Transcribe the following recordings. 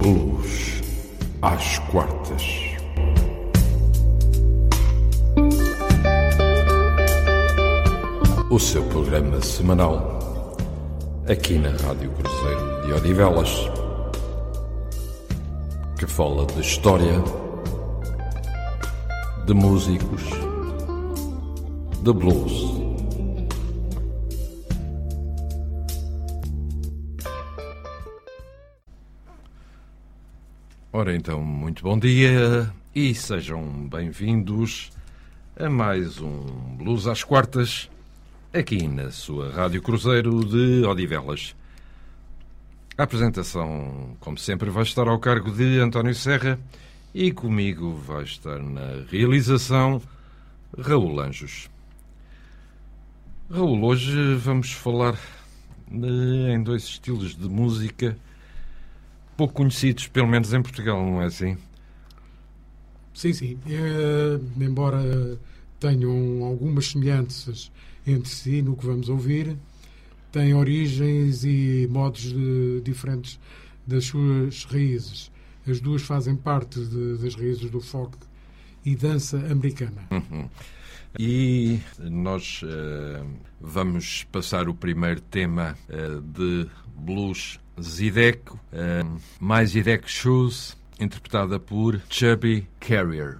Blues às quartas. O seu programa semanal aqui na Rádio Cruzeiro de Odivelas que fala de história, de músicos, de blues. Ora então, muito bom dia e sejam bem-vindos a mais um Blues às Quartas, aqui na sua Rádio Cruzeiro de Odivelas. A apresentação, como sempre, vai estar ao cargo de António Serra e comigo vai estar na realização Raul Anjos. Raul, hoje vamos falar de, em dois estilos de música pouco conhecidos, pelo menos em Portugal, não é assim? Sim, sim. É, embora tenham algumas semelhanças entre si no que vamos ouvir, têm origens e modos de, diferentes das suas raízes. As duas fazem parte de, das raízes do folk e dança americana. Uhum. E nós uh, vamos passar o primeiro tema uh, de blues Zideco, uh, mais Zideco Shoes, interpretada por Chubby Carrier.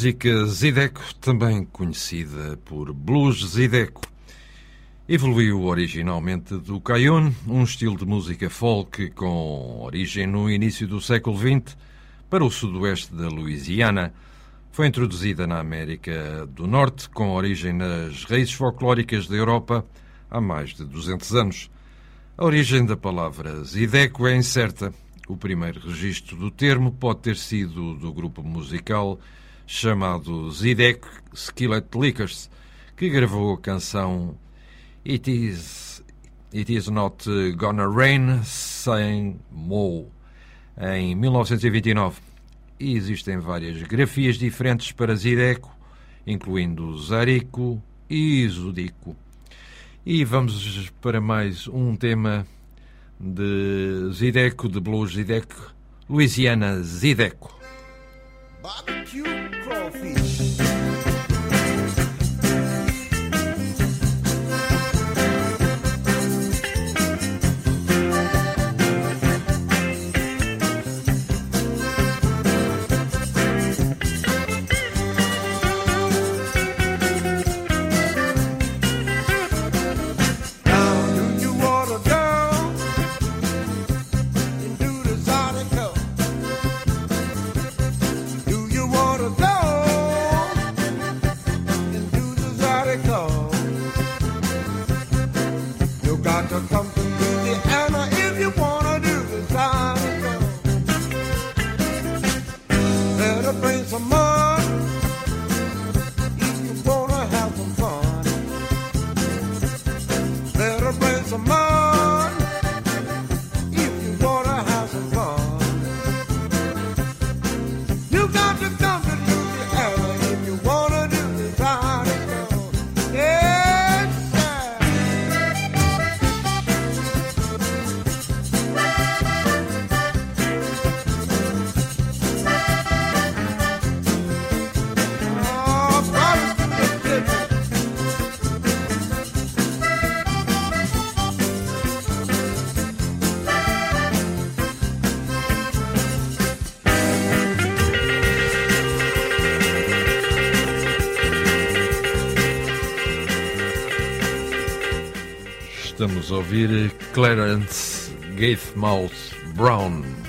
Música Zideco, também conhecida por Blues Zideco, evoluiu originalmente do Cajun, um estilo de música folk com origem no início do século XX, para o sudoeste da Louisiana. Foi introduzida na América do Norte, com origem nas raízes folclóricas da Europa, há mais de 200 anos. A origem da palavra Zideco é incerta. O primeiro registro do termo pode ter sido do grupo musical chamado Zidek Skillet Lickers, que gravou a canção It Is, It Is Not Gonna Rain sem Mo em 1929. E existem várias grafias diferentes para Zideco, incluindo Zarico e Zudico. E vamos para mais um tema de Zideco, de blues Zideco, Louisiana Zideco. Barbecue ouvir Clarence Gatemouth Brown.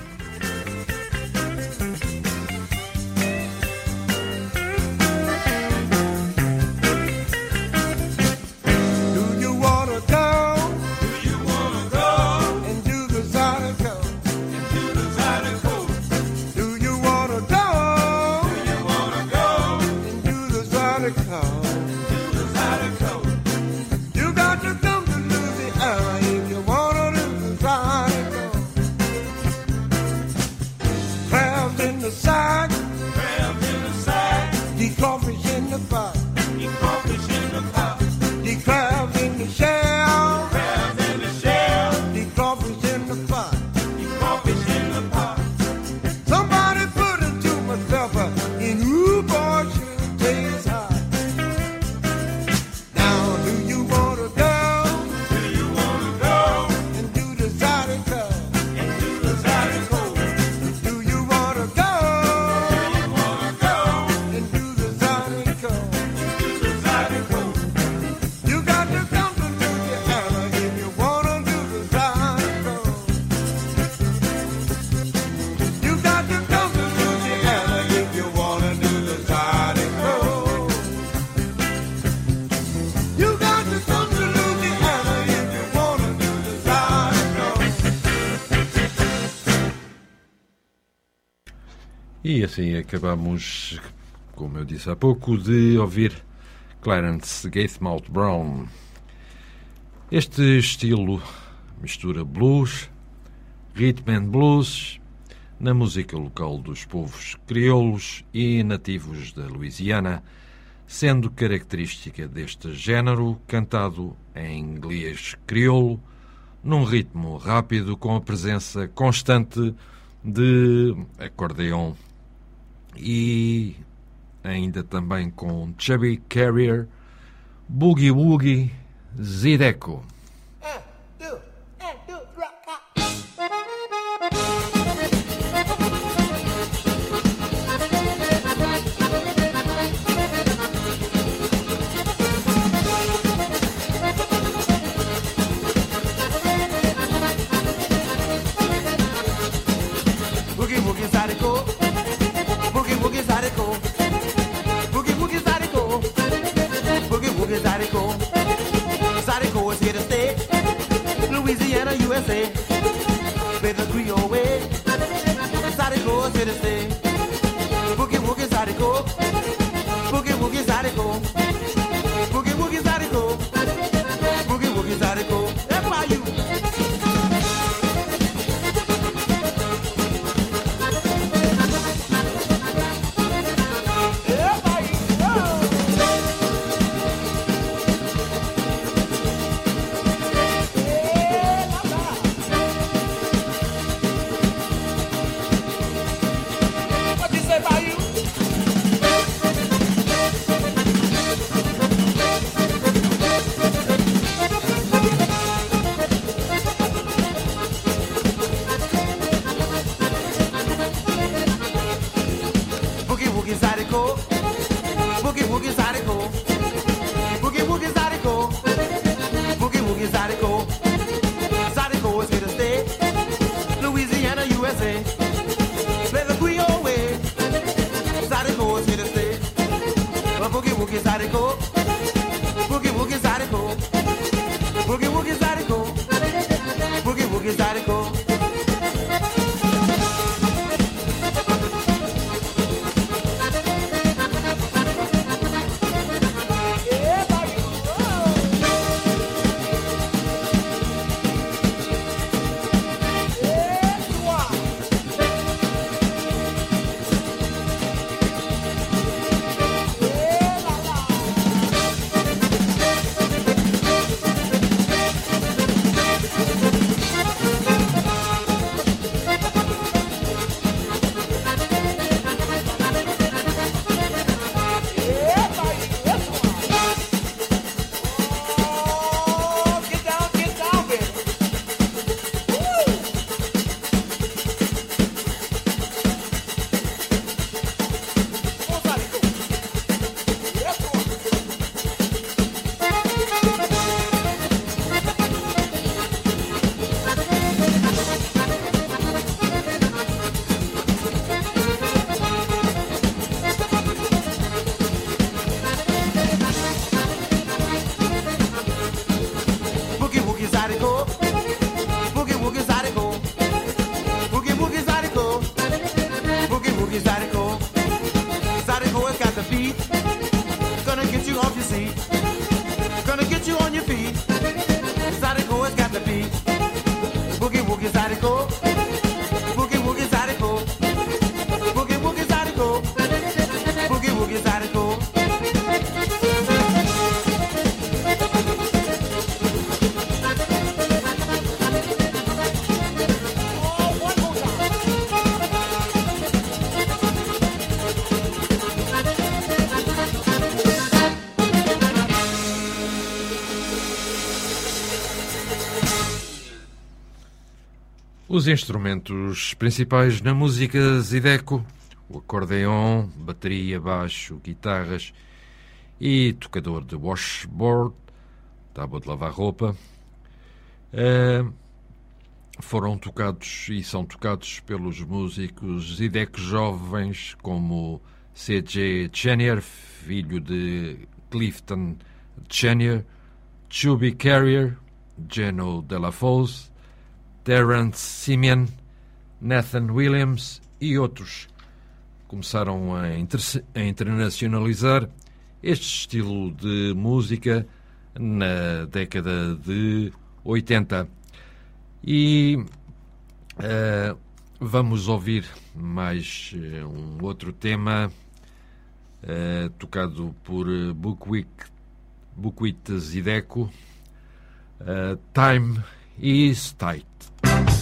E assim acabamos, como eu disse há pouco, de ouvir Clarence Gatemouth Brown. Este estilo mistura blues, rhythm and blues, na música local dos povos crioulos e nativos da Louisiana, sendo característica deste género cantado em inglês crioulo, num ritmo rápido com a presença constante de acordeão e ainda também com Chubby Carrier, Boogie Woogie, Zideco. Boogie woogie Os instrumentos principais na música Zideco, o acordeon, bateria, baixo, guitarras e tocador de washboard, tábua de lavar roupa, eh, foram tocados e são tocados pelos músicos Zideco jovens como C.J. Chenier, filho de Clifton Chenier, Chubby Carrier, Geno Delafosse, Terence Simeon, Nathan Williams e outros começaram a, a internacionalizar este estilo de música na década de 80. E eh, vamos ouvir mais eh, um outro tema eh, tocado por Buckwheat, Zideco, eh, Time is Tight.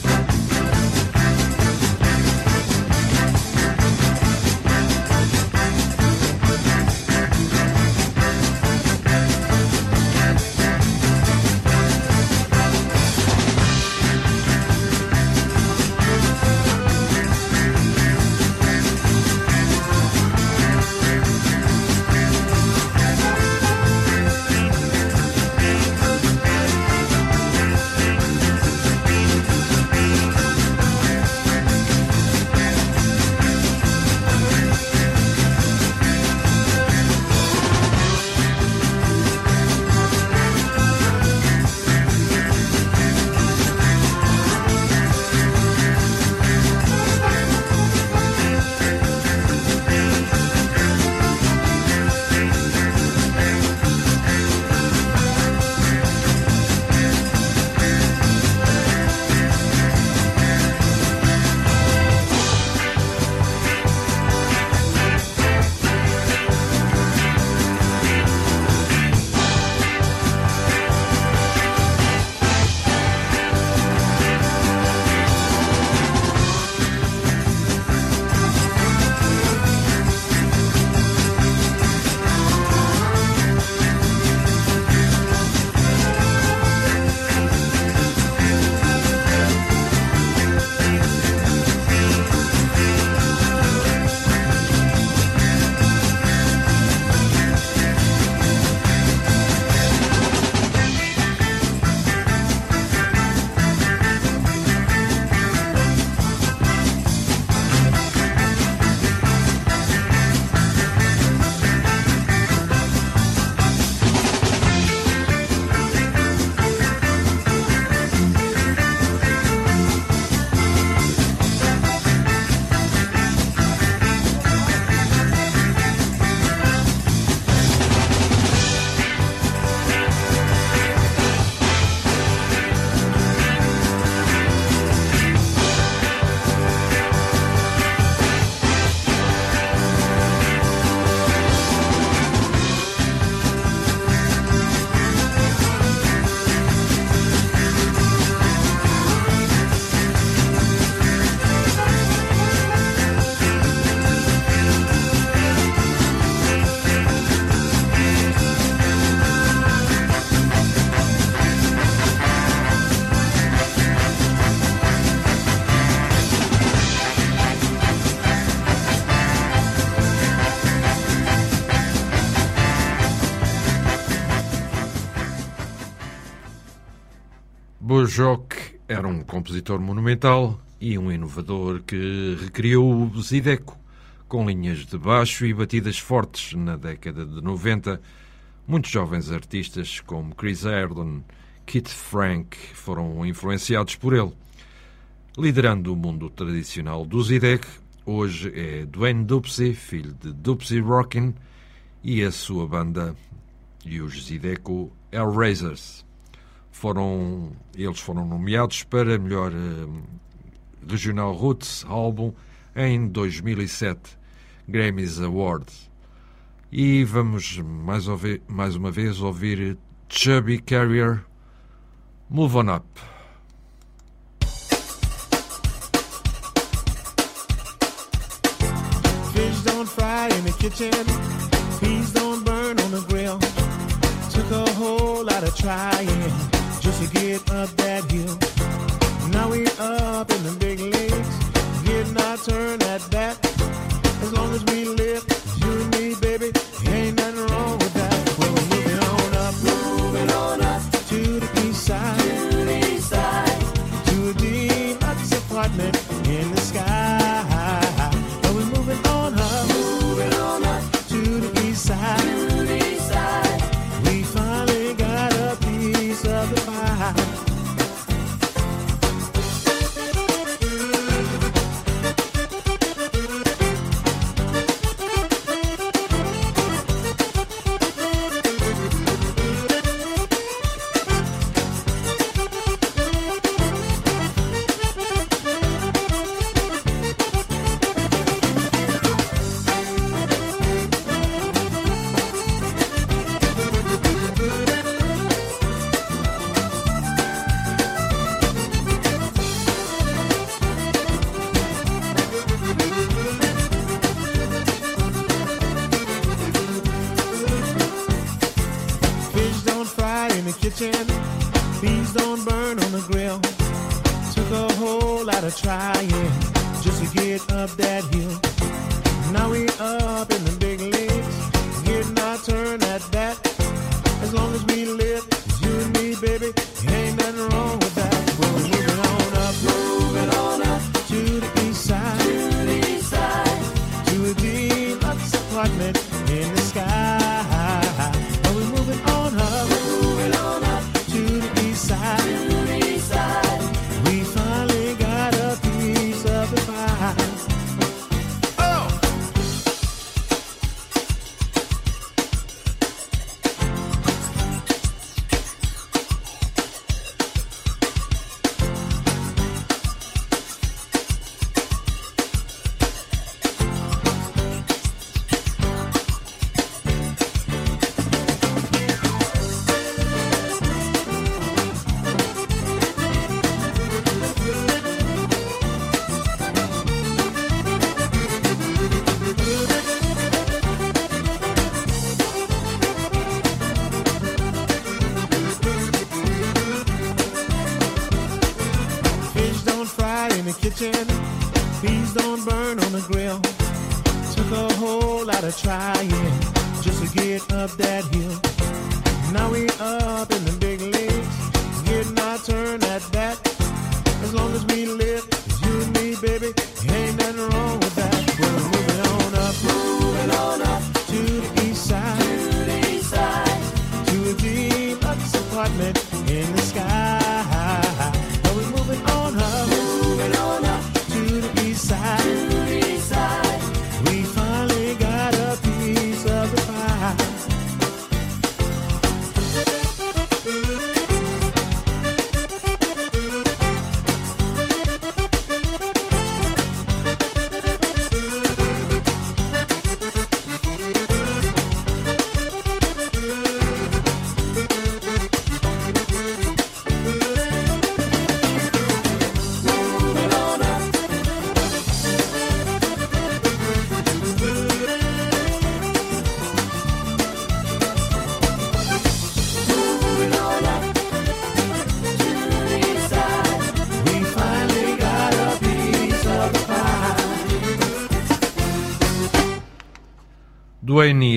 Bojoc era um compositor monumental e um inovador que recriou o Zideco, com linhas de baixo e batidas fortes na década de 90. Muitos jovens artistas como Chris Ayrton, Keith Frank foram influenciados por ele. Liderando o mundo tradicional do Zidek, hoje é Dwayne Dupsy, filho de Dupsy Rockin, e a sua banda e os Zideco Hellraisers foram, eles foram nomeados para melhor hum, Regional Roots Álbum em 2007, Grammys Awards. E vamos mais, ouvir, mais uma vez ouvir Chubby Carrier Move On Up. Fish don't fry in the kitchen, peas don't burn on the grill. Took a whole lot of trying. just to get up that hill. Now we're up in the big leagues, getting our turn at that. As long as we live.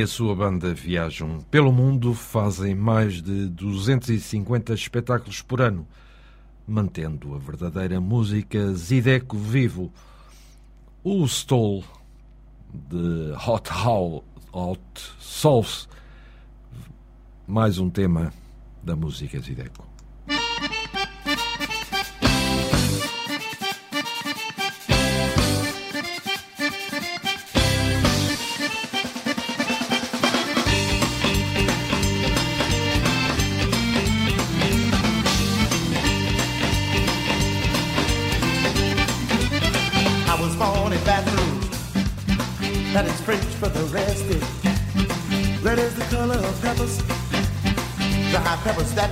e a sua banda viajam pelo mundo, fazem mais de 250 espetáculos por ano, mantendo a verdadeira música Zideco vivo. O Stoll de Hot How Hot Souls, mais um tema da música Zideco.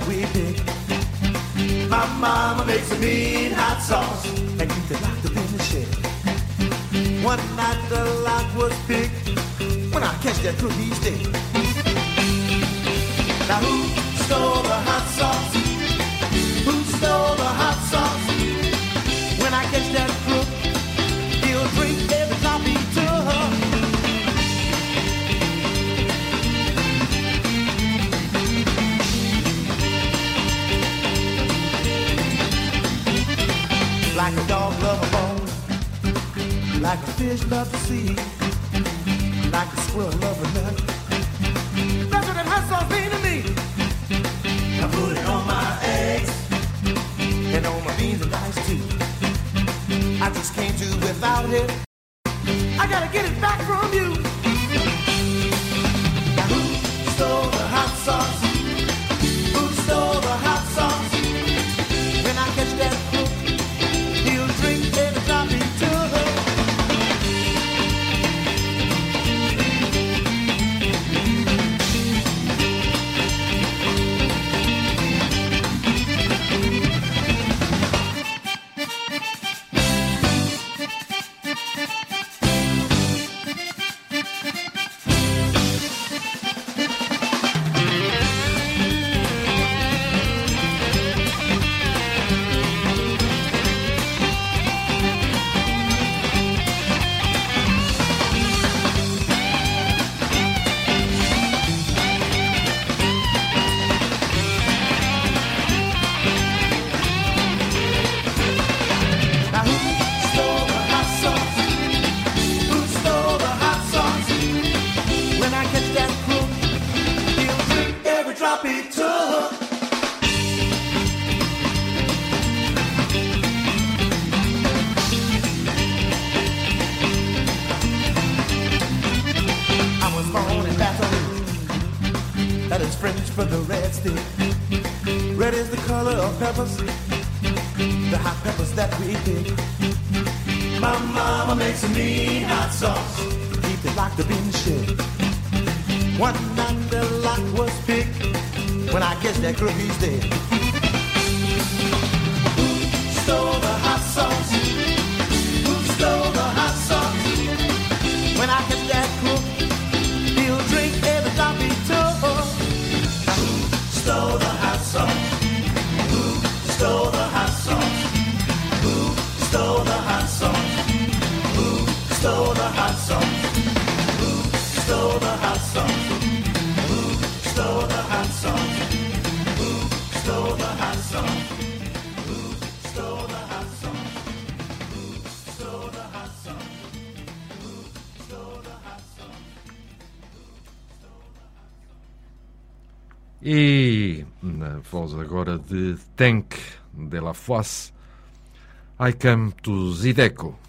We pick. My mama makes a mean hot sauce. And it locked up in the shed. One night the lock was big. When I catch that crook, he's dead. Now who stole the hot sauce? Like a fish love the sea, like a squirrel love a nut. That's what that hot sauce mean to me. I put it on my eggs and on my beans and rice too. I just can't do without it. I gotta get it peppers the hot peppers that we pick. My mama makes a mean hot sauce. Keep it locked up in the shed. One night the lock was picked. When I catch that crook, he's dead. E na voz agora de Tank de la Fosse, I Come to Zideco.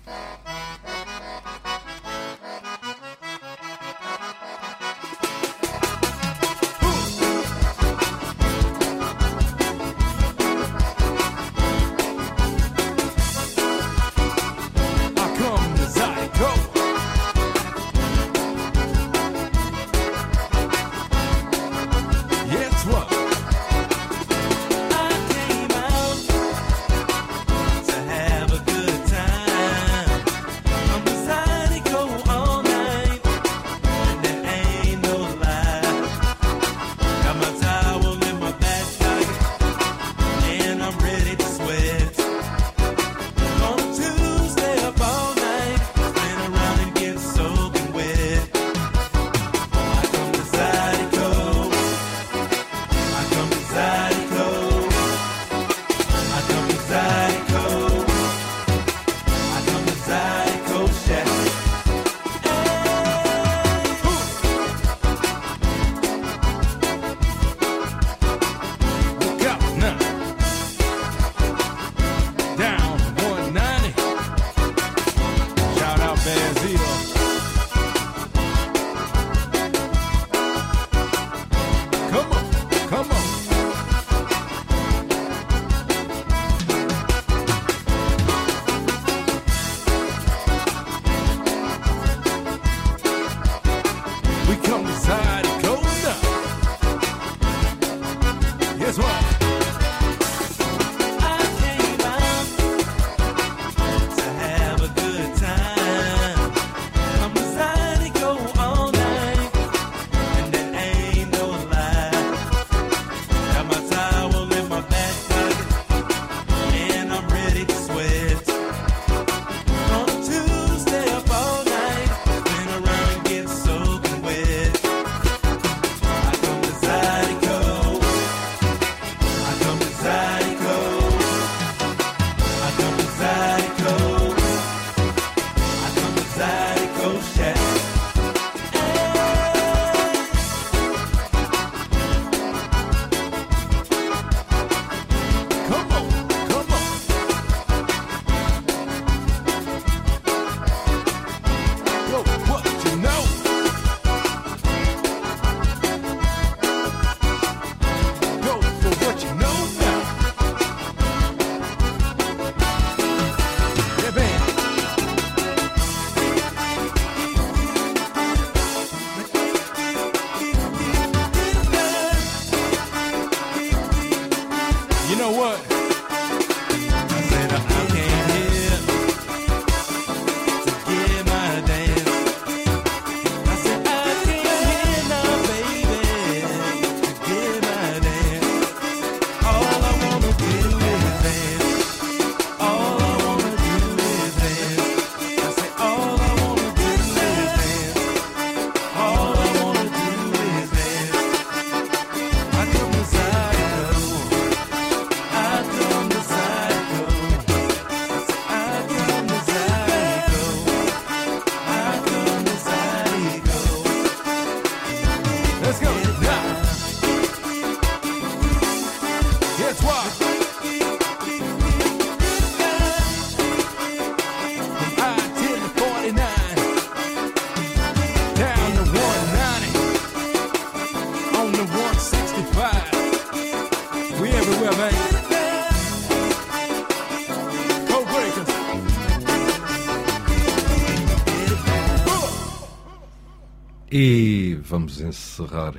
vamos encerrar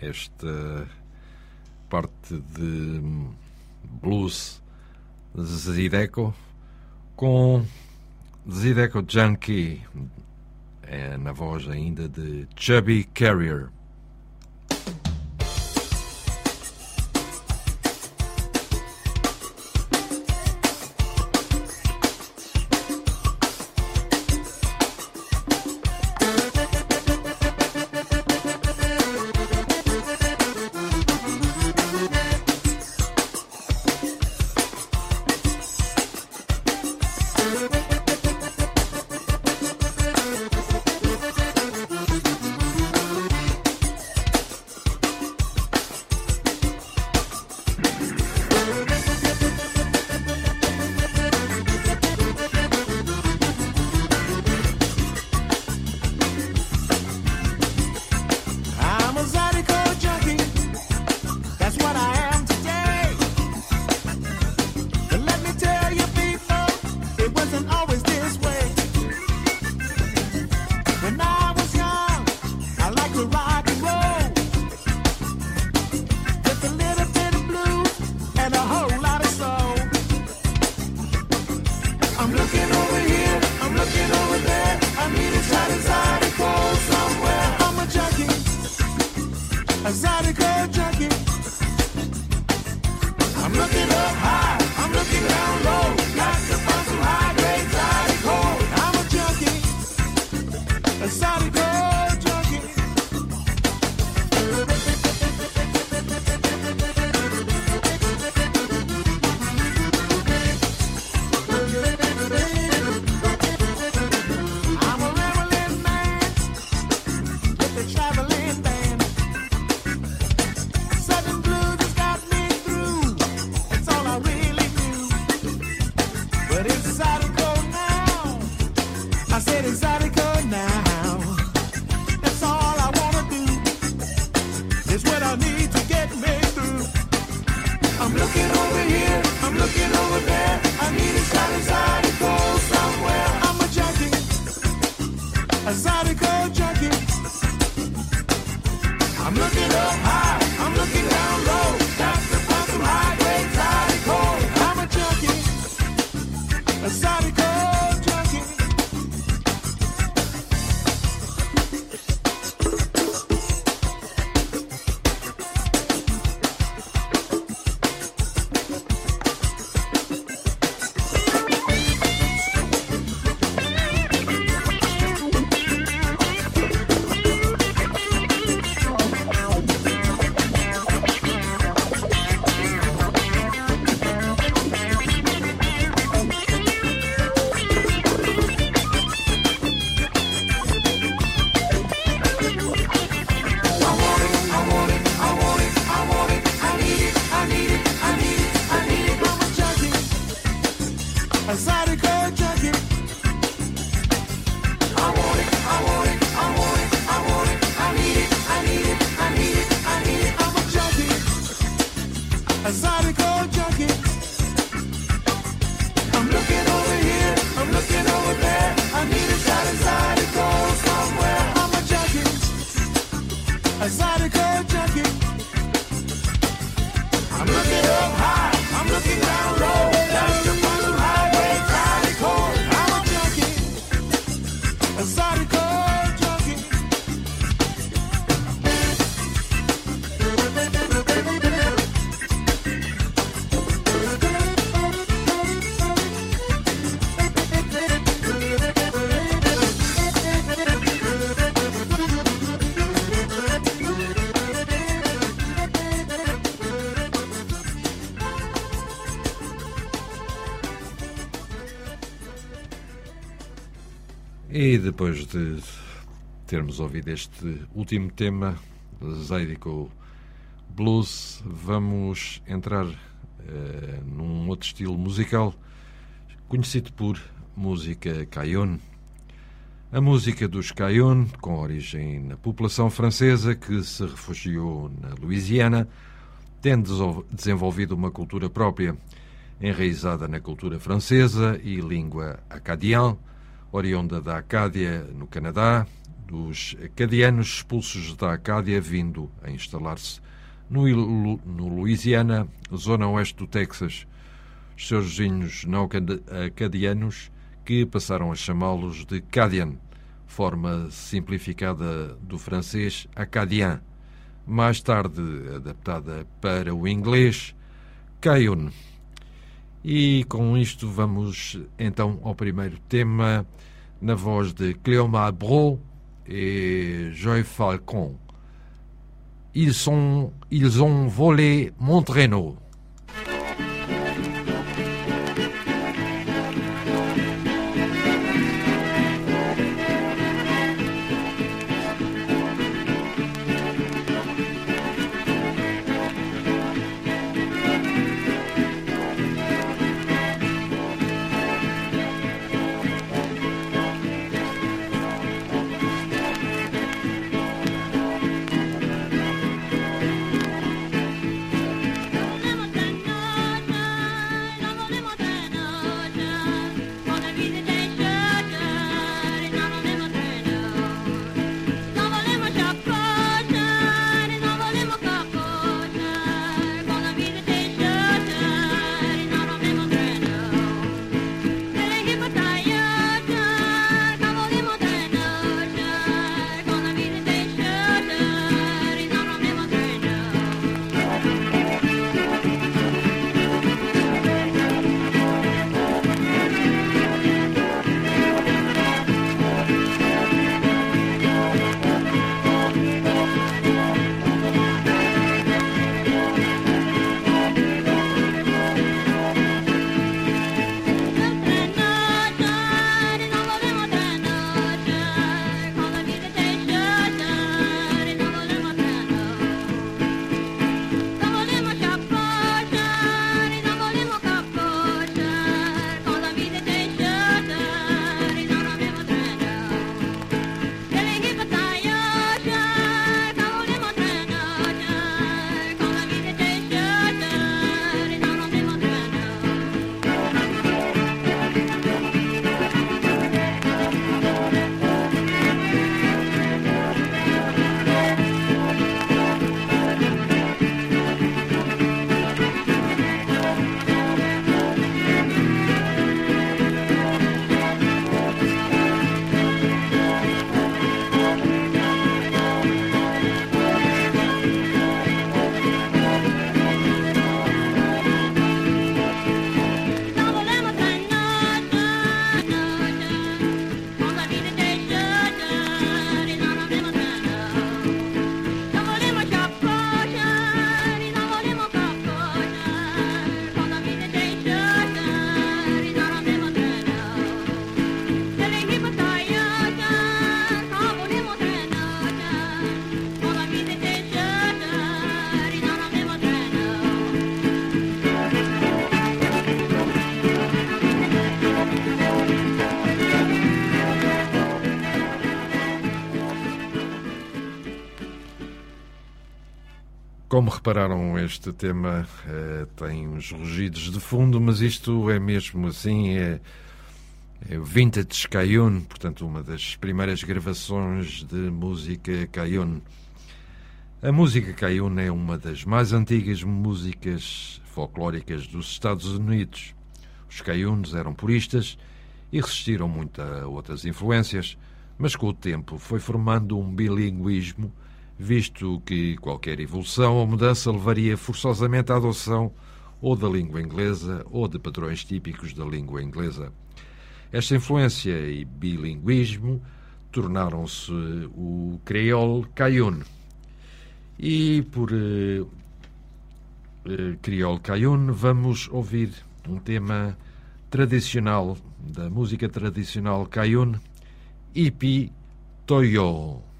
esta parte de hum, blues Zideco com Zideco Junkie, é na voz ainda de Chubby Carrier. somebody go. I'm looking up high. E depois de termos ouvido este último tema, Zydeco Blues, vamos entrar uh, num outro estilo musical conhecido por música Cayone. A música dos Cayone, com origem na população francesa que se refugiou na Louisiana, tem desenvolvido uma cultura própria, enraizada na cultura francesa e língua acadiana oriunda da Acádia, no Canadá, dos acadianos expulsos da Acádia vindo a instalar-se no, no Louisiana, zona oeste do Texas. Os seus vizinhos não acadianos que passaram a chamá-los de Cadian, forma simplificada do francês acadien, mais tarde adaptada para o inglês Cayun. E com isto vamos então ao primeiro tema, na voz de Cléoma Bro e Joy Falcon. Ils, sont, ils ont volé mon traîneau. Como repararam, este tema eh, tem uns rugidos de fundo, mas isto é mesmo assim, é, é Vintage Cayun, portanto, uma das primeiras gravações de música Cayun. A música Cayun é uma das mais antigas músicas folclóricas dos Estados Unidos. Os Cayuns eram puristas e resistiram muito a outras influências, mas com o tempo foi formando um bilinguismo visto que qualquer evolução ou mudança levaria forçosamente à adoção ou da língua inglesa ou de padrões típicos da língua inglesa. Esta influência e bilinguismo tornaram-se o creole cayun. E por eh, eh, creole cayun vamos ouvir um tema tradicional da música tradicional cayun, Ipi Toyo.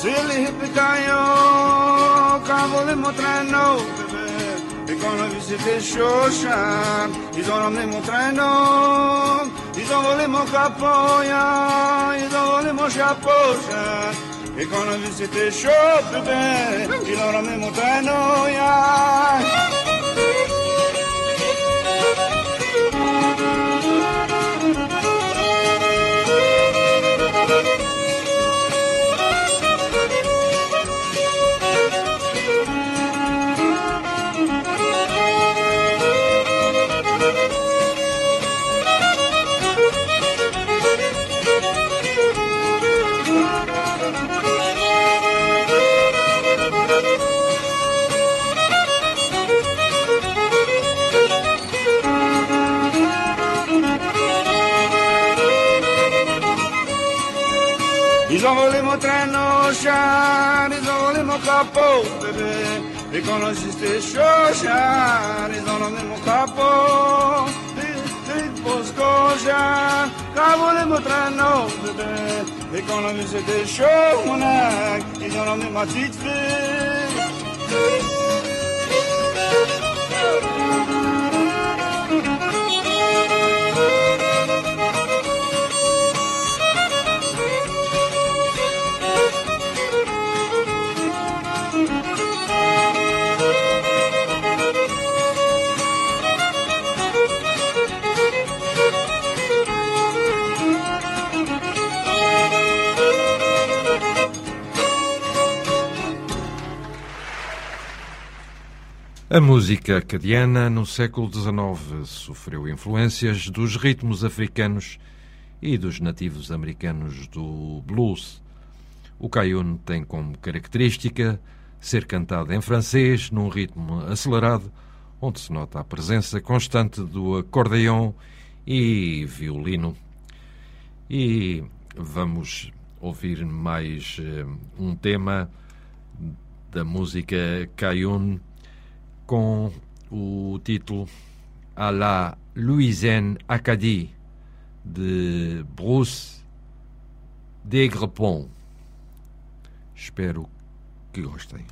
Σιλιπικάιο, καβολή μου to Et quand on a vu c'était Chochin, ils ont emmené mon traîneau, ils ont volé mon capot, ils ont volé mon chapeau. Et quand on a vu c'était chaud, ils me emmené mon yeah. Traîneau, chat, ils ont volé mon capot, bébé. Et quand on c'était chaud, chat, ils ont emmené mon capot. Big Bosco, chat, qu'a volé mon traîneau, bébé. Et quand on c'était chaud, mon ac, ils ont emmené ma petite fille. A música acadiana no século XIX sofreu influências dos ritmos africanos e dos nativos americanos do blues. O cajun tem como característica ser cantado em francês num ritmo acelerado, onde se nota a presença constante do acordeão e violino. E vamos ouvir mais eh, um tema da música cajun com o título à la Louisiane Acadie de Bruce Degrepont. Espero que gostem.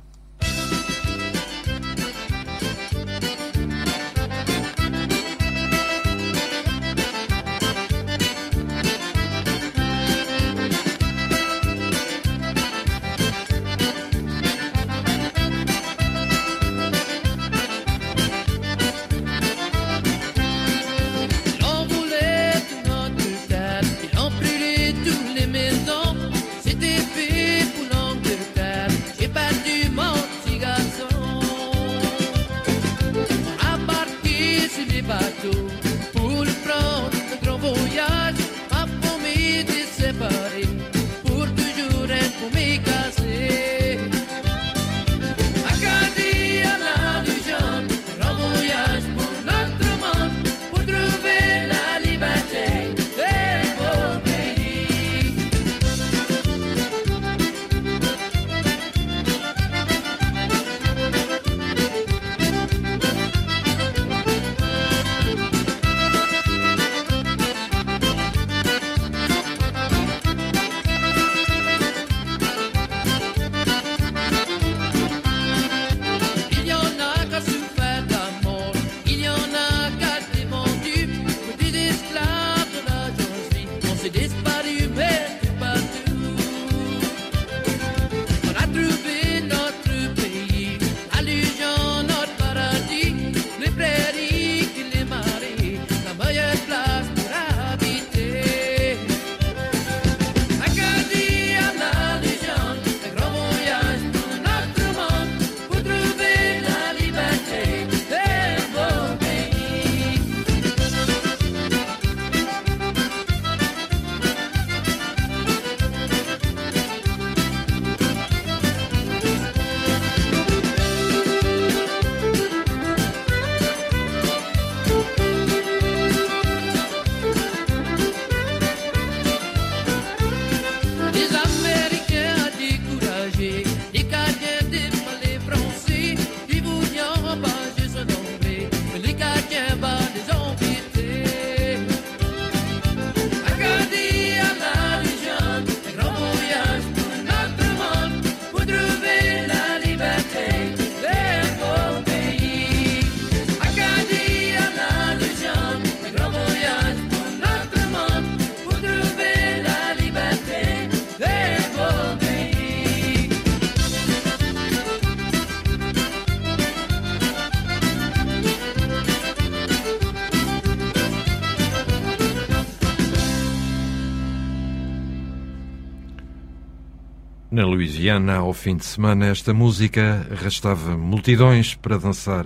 Louisiana, ao fim de semana, esta música arrastava multidões para dançar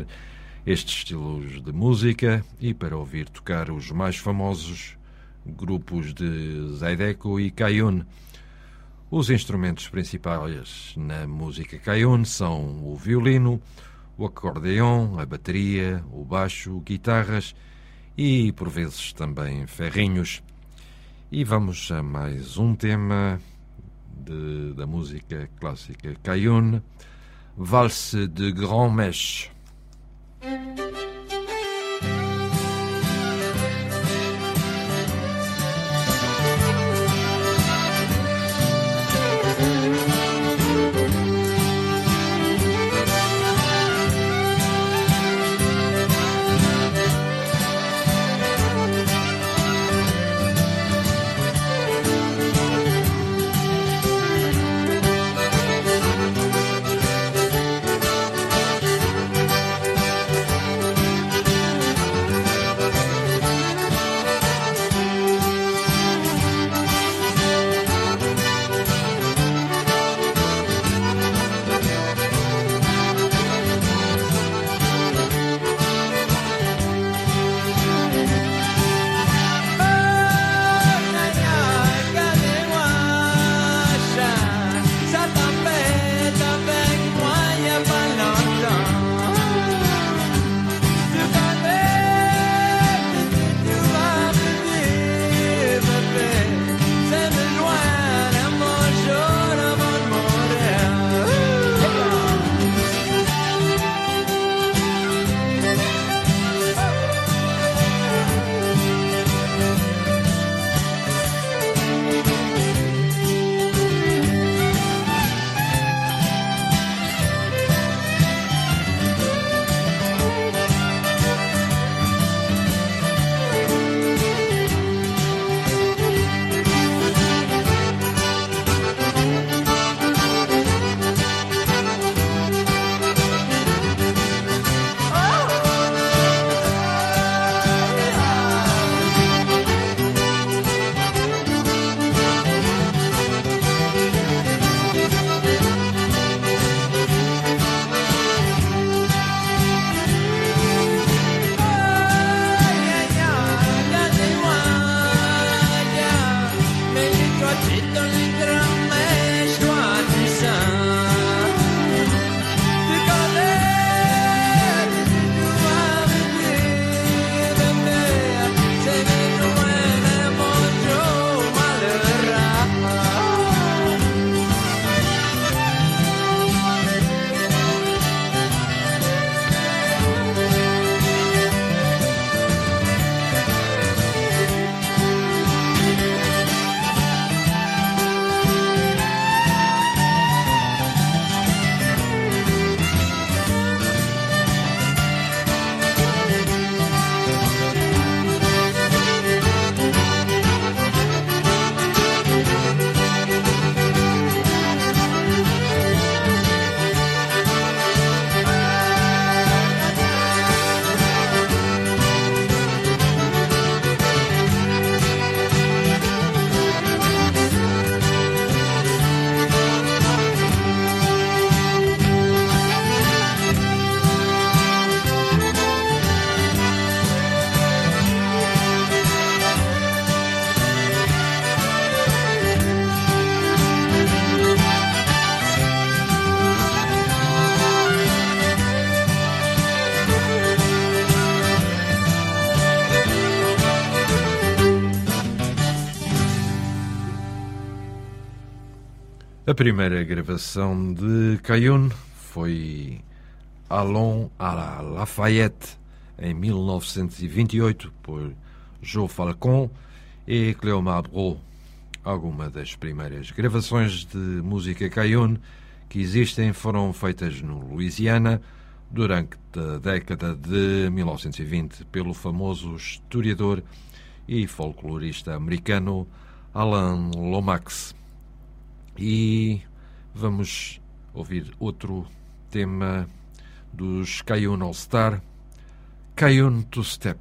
estes estilos de música e para ouvir tocar os mais famosos grupos de Zydeco e Cayenne. Os instrumentos principais na música Cayenne são o violino, o acordeão, a bateria, o baixo, guitarras e, por vezes, também ferrinhos. E vamos a mais um tema de- da música clássica Cayenne, Valse de Grand Mèche. A primeira gravação de Cayenne foi Allons à la Lafayette, em 1928, por Joe Falcon e Cléomar Bro. Algumas das primeiras gravações de música Cayenne que existem foram feitas no Louisiana durante a década de 1920 pelo famoso historiador e folclorista americano Alan Lomax. E vamos ouvir outro tema dos Cayenne All Star, Cayenne to Step.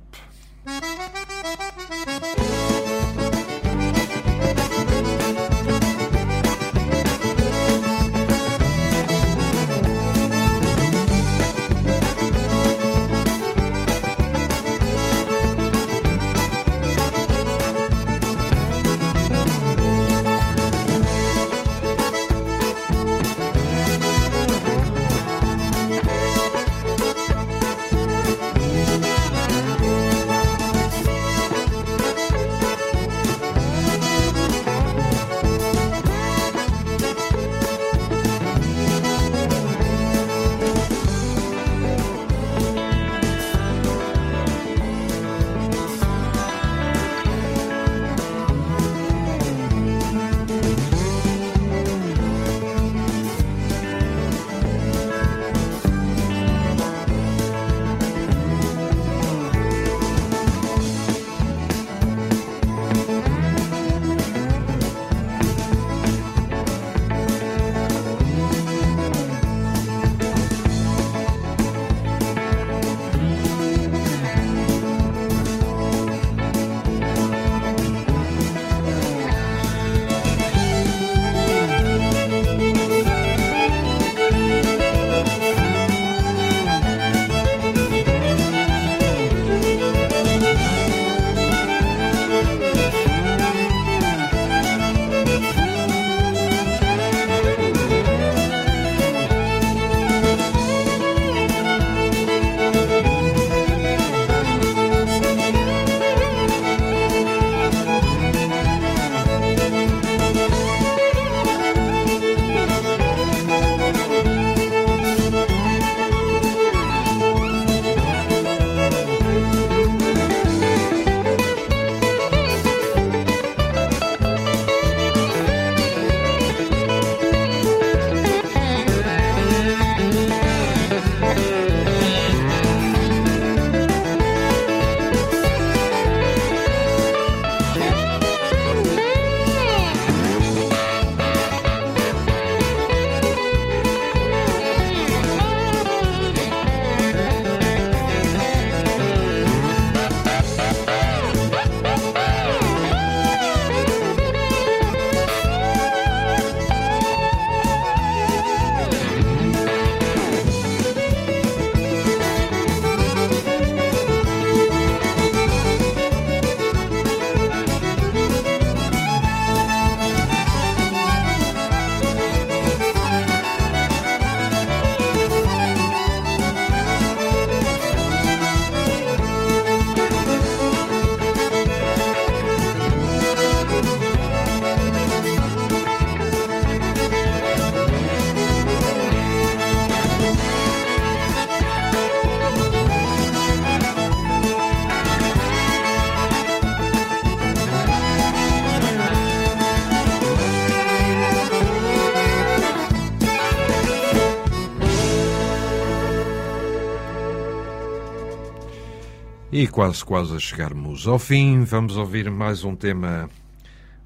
E quase, quase a chegarmos ao fim, vamos ouvir mais um tema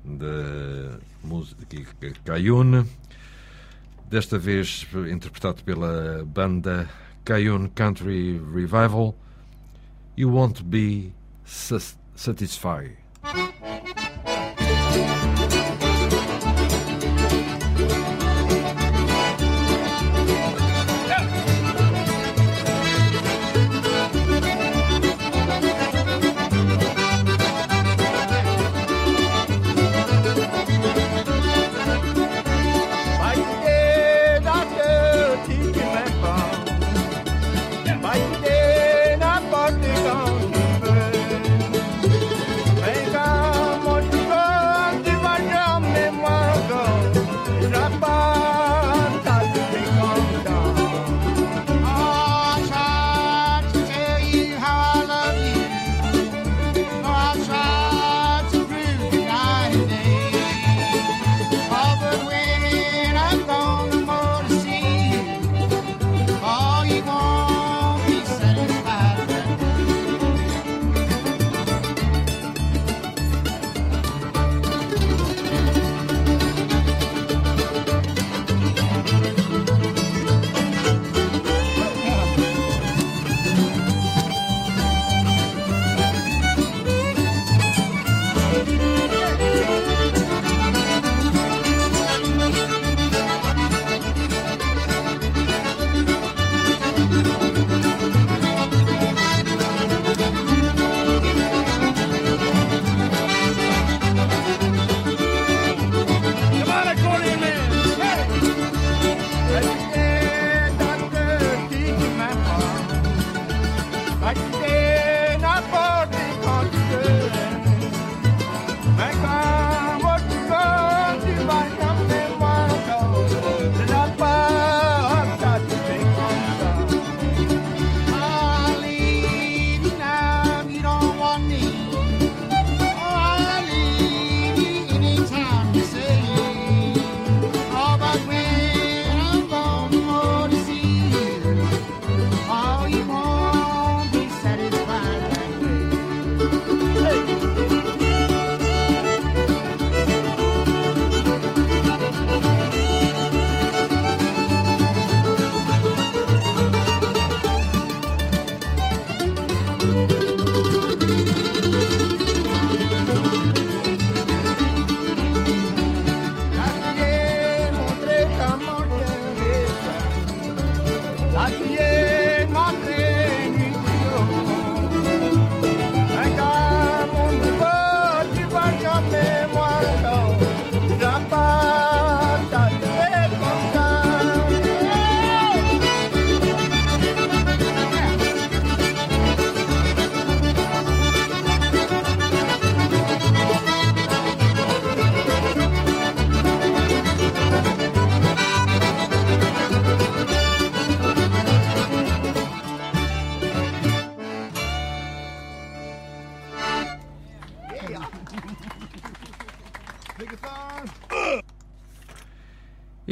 da música Cayune, desta vez interpretado pela banda Cayune Country Revival. You Won't Be Satisfied.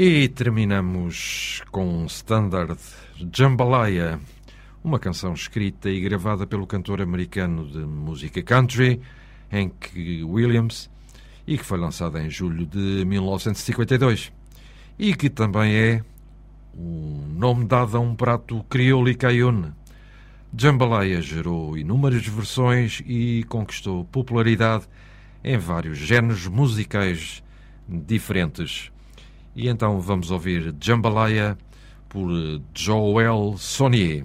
E terminamos com standard Jambalaya, uma canção escrita e gravada pelo cantor americano de música country, Hank Williams, e que foi lançada em julho de 1952, e que também é o nome dado a um prato crioulo e caiune. Jambalaya gerou inúmeras versões e conquistou popularidade em vários géneros musicais diferentes. E então vamos ouvir Jambalaya por Joel Sonier.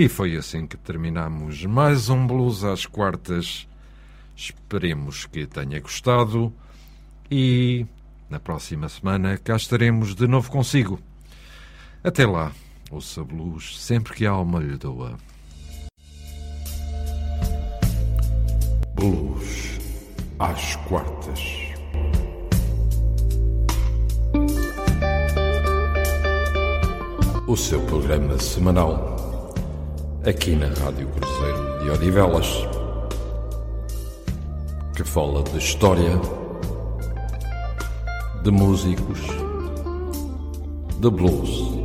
E foi assim que terminamos mais um Blues às quartas. Esperemos que tenha gostado e na próxima semana cá estaremos de novo consigo. Até lá, ouça blues sempre que a alma lhe doa. Blues às quartas. O seu programa semanal aqui na Rádio Cruzeiro de Odivelas, que fala de história, de músicos, de blues